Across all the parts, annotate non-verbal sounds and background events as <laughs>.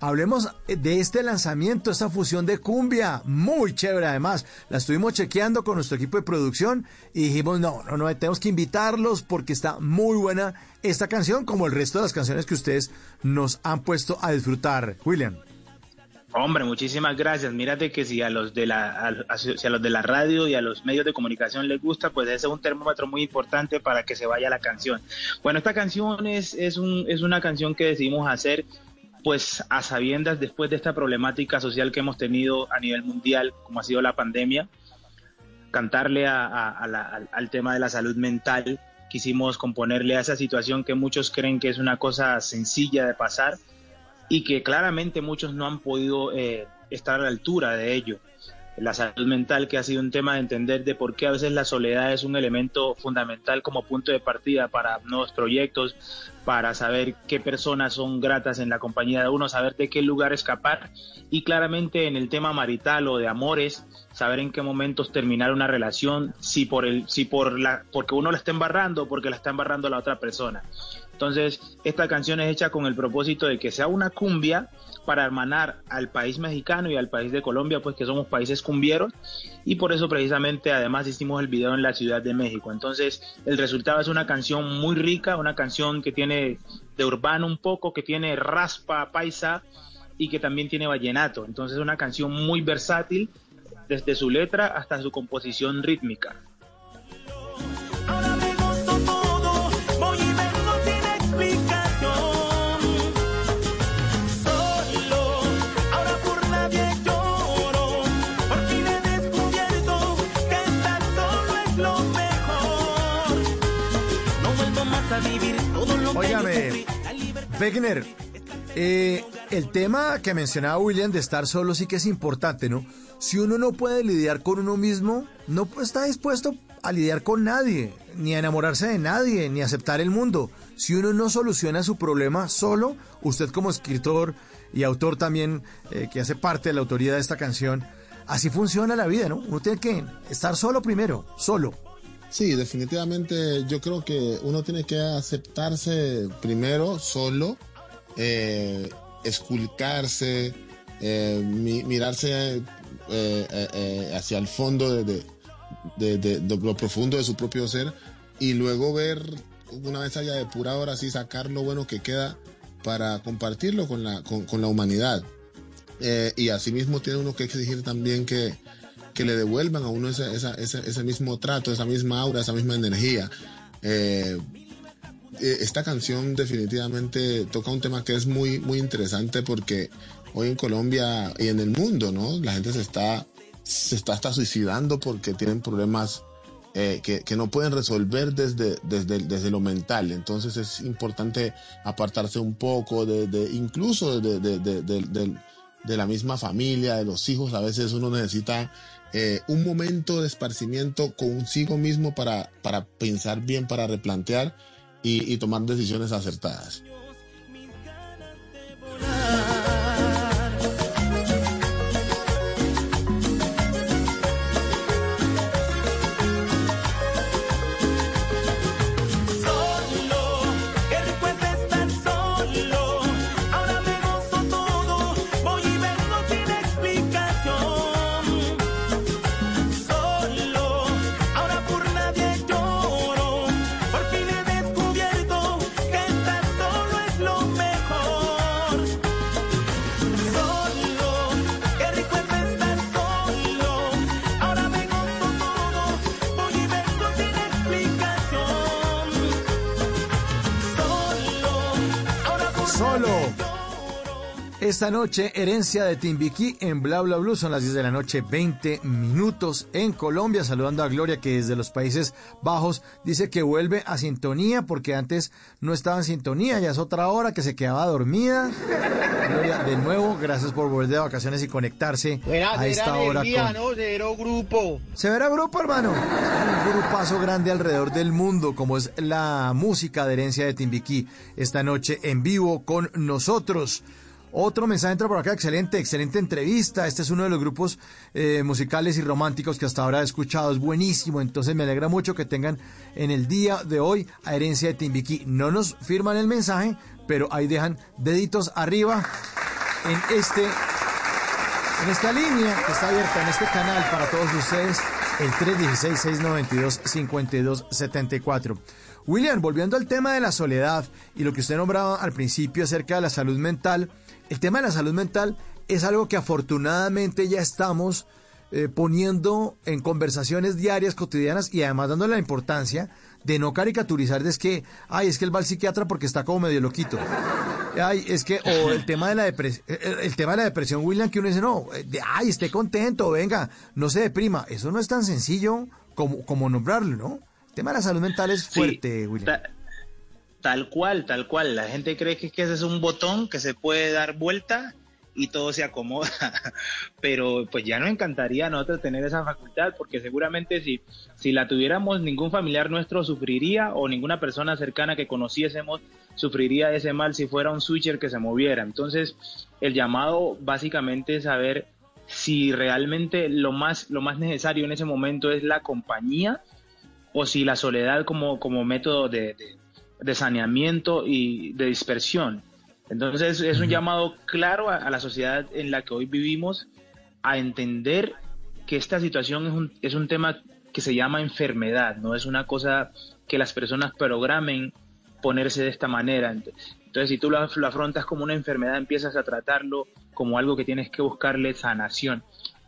Hablemos de este lanzamiento, esta fusión de cumbia, muy chévere además. La estuvimos chequeando con nuestro equipo de producción y dijimos, no, no, no, tenemos que invitarlos porque está muy buena esta canción, como el resto de las canciones que ustedes nos han puesto a disfrutar. William. Hombre, muchísimas gracias. Mírate que si a los de la si a los de la radio y a los medios de comunicación les gusta, pues ese es un termómetro muy importante para que se vaya la canción. Bueno, esta canción es, es, un, es una canción que decidimos hacer pues a sabiendas después de esta problemática social que hemos tenido a nivel mundial, como ha sido la pandemia, cantarle al tema de la salud mental, quisimos componerle a esa situación que muchos creen que es una cosa sencilla de pasar y que claramente muchos no han podido eh, estar a la altura de ello la salud mental, que ha sido un tema de entender de por qué a veces la soledad es un elemento fundamental como punto de partida para nuevos proyectos, para saber qué personas son gratas en la compañía de uno, saber de qué lugar escapar y claramente en el tema marital o de amores, saber en qué momentos terminar una relación, si por el, si por la, porque uno la está embarrando porque la está embarrando la otra persona. Entonces, esta canción es hecha con el propósito de que sea una cumbia para hermanar al país mexicano y al país de Colombia, pues que somos países cumbieros, y por eso precisamente además hicimos el video en la Ciudad de México. Entonces el resultado es una canción muy rica, una canción que tiene de urbano un poco, que tiene raspa paisa y que también tiene vallenato. Entonces es una canción muy versátil desde su letra hasta su composición rítmica. Óigame, Wegner, eh, el tema que mencionaba William de estar solo sí que es importante, ¿no? Si uno no puede lidiar con uno mismo, no está dispuesto a lidiar con nadie, ni a enamorarse de nadie, ni a aceptar el mundo. Si uno no soluciona su problema solo, usted como escritor y autor también, eh, que hace parte de la autoría de esta canción, así funciona la vida, ¿no? Uno tiene que estar solo primero, solo. Sí, definitivamente yo creo que uno tiene que aceptarse primero solo, eh, esculcarse, eh, mirarse eh, hacia el fondo de, lo profundo de su propio ser y luego ver, una vez haya depurado ahora sí, sacar lo bueno que queda para compartirlo con la, con la humanidad. Y asimismo tiene uno que exigir también que, que le devuelvan a uno ese, ese, mismo trato, esa misma aura, esa misma energía. Eh, eh, esta canción definitivamente toca un tema que es muy, muy interesante porque hoy en Colombia y en el mundo, ¿no? La gente se está, se está hasta suicidando porque tienen problemas eh, que, no pueden resolver desde, desde, desde, lo mental. Entonces es importante apartarse un poco de, de incluso de, de, la misma familia, de los hijos. A veces uno necesita eh, un momento de esparcimiento consigo mismo para, para pensar bien, para replantear y, y tomar decisiones acertadas. Esta noche, herencia de Timbiquí en Bla Bla Blue. Son las 10 de la noche, 20 minutos en Colombia. Saludando a Gloria, que desde los Países Bajos dice que vuelve a sintonía porque antes no estaba en sintonía. Ya es otra hora que se quedaba dormida. Gloria, de nuevo, gracias por volver de vacaciones y conectarse a esta hora. Con... ¿no? Cero grupo. Severa Grupo, hermano. Un grupazo grande alrededor del mundo, como es la música de herencia de Timbiquí. Esta noche en vivo con nosotros. Otro mensaje entra por acá, excelente, excelente entrevista. Este es uno de los grupos eh, musicales y románticos que hasta ahora he escuchado, es buenísimo. Entonces me alegra mucho que tengan en el día de hoy a Herencia de Timbiquí. No nos firman el mensaje, pero ahí dejan deditos arriba en este en esta línea que está abierta en este canal para todos ustedes, el 316-692-5274. William, volviendo al tema de la soledad y lo que usted nombraba al principio acerca de la salud mental, el tema de la salud mental es algo que afortunadamente ya estamos eh, poniendo en conversaciones diarias, cotidianas y además dando la importancia de no caricaturizar de es que, ay, es que él va al psiquiatra porque está como medio loquito. Ay, es que, o el tema de la depresión, el, tema de la depresión, William, que uno dice, no, de, ay, esté contento, venga, no se deprima. Eso no es tan sencillo como, como nombrarlo, ¿no? El tema de la salud mental es fuerte, Sí, William. ta- tal cual, tal cual. La gente cree que, que ese es un botón que se puede dar vuelta y todo se acomoda. <laughs> Pero pues ya nos encantaría a nosotros tener esa facultad, porque seguramente si, si la tuviéramos, ningún familiar nuestro sufriría o ninguna persona cercana que conociésemos sufriría ese mal si fuera un switcher que se moviera. Entonces, el llamado básicamente es saber si realmente lo más, lo más necesario en ese momento es la compañía o si la soledad como, como método de, de- de saneamiento y de dispersión. Entonces es un llamado claro a, a la sociedad en la que hoy vivimos a entender que esta situación es un, es un tema que se llama enfermedad, no es una cosa que las personas programen ponerse de esta manera. Entonces, si tú lo, lo afrontas como una enfermedad, empiezas a tratarlo como algo que tienes que buscarle sanación.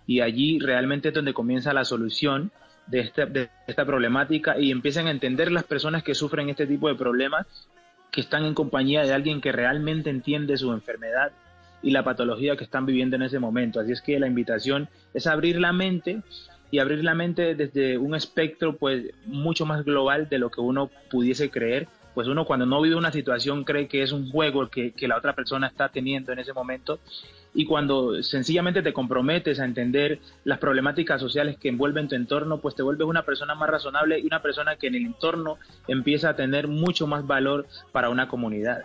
Y allí realmente es donde comienza la solución de esta, de esta problemática y empiezan a entender las personas que sufren este tipo de problemas que están en compañía de alguien que realmente entiende su enfermedad y la patología que están viviendo en ese momento. Así es que la invitación es abrir la mente y abrir la mente desde un espectro pues mucho más global de lo que uno pudiese creer. Pues uno cuando no vive una situación cree que es un juego que, que la otra persona está teniendo en ese momento y cuando sencillamente te comprometes a entender las problemáticas sociales que envuelven tu entorno, pues te vuelves una persona más razonable y una persona que en el entorno empieza a tener mucho más valor para una comunidad.